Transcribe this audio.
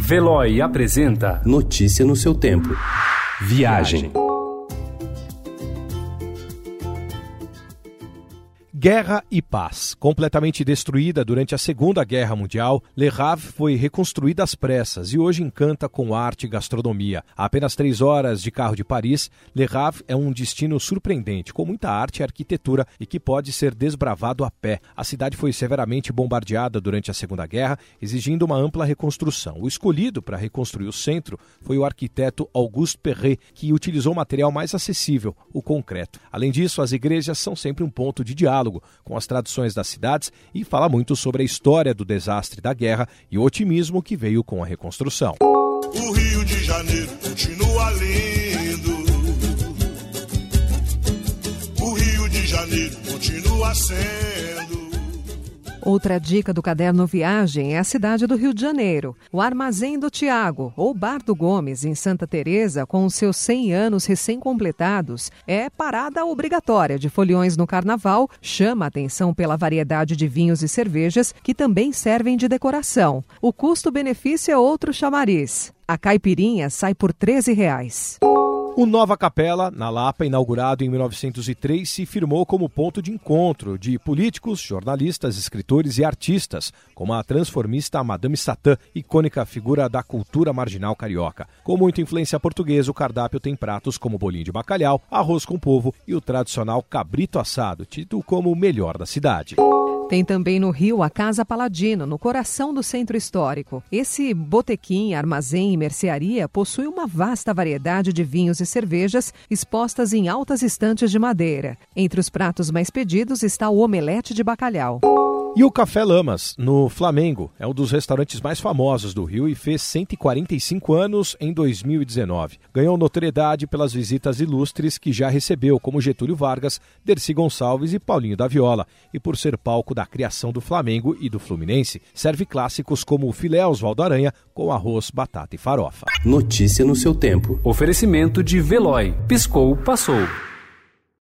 Veloy apresenta Notícia no seu tempo. Viagem. Guerra e paz. Completamente destruída durante a Segunda Guerra Mundial, Le Havre foi reconstruída às pressas e hoje encanta com arte e gastronomia. A apenas três horas de carro de Paris, Le Havre é um destino surpreendente, com muita arte e arquitetura e que pode ser desbravado a pé. A cidade foi severamente bombardeada durante a Segunda Guerra, exigindo uma ampla reconstrução. O escolhido para reconstruir o centro foi o arquiteto Auguste Perret, que utilizou o material mais acessível, o concreto. Além disso, as igrejas são sempre um ponto de diálogo diálogo com as tradições das cidades e fala muito sobre a história do desastre da guerra e o otimismo que veio com a reconstrução. O Rio de Janeiro continua lindo. O Rio de Janeiro continua sendo. Outra dica do caderno Viagem é a cidade do Rio de Janeiro. O Armazém do Tiago, ou Bar do Gomes, em Santa Teresa, com seus 100 anos recém-completados, é parada obrigatória de foliões no carnaval, chama atenção pela variedade de vinhos e cervejas que também servem de decoração. O custo-benefício é outro chamariz. A caipirinha sai por 13 reais. O Nova Capela, na Lapa, inaugurado em 1903, se firmou como ponto de encontro de políticos, jornalistas, escritores e artistas, como a transformista Madame Satã, icônica figura da cultura marginal carioca. Com muita influência portuguesa, o cardápio tem pratos como bolinho de bacalhau, arroz com polvo e o tradicional cabrito assado, tido como o melhor da cidade. Tem também no Rio a Casa Paladino, no coração do centro histórico. Esse botequim, armazém e mercearia possui uma vasta variedade de vinhos e cervejas expostas em altas estantes de madeira. Entre os pratos mais pedidos está o omelete de bacalhau. E o Café Lamas, no Flamengo, é um dos restaurantes mais famosos do Rio e fez 145 anos em 2019. Ganhou notoriedade pelas visitas ilustres que já recebeu, como Getúlio Vargas, Dercy Gonçalves e Paulinho da Viola, e por ser palco da criação do Flamengo e do Fluminense, serve clássicos como o filé Oswaldo Aranha com arroz, batata e farofa. Notícia no seu tempo. Oferecimento de Veloy. Piscou, passou.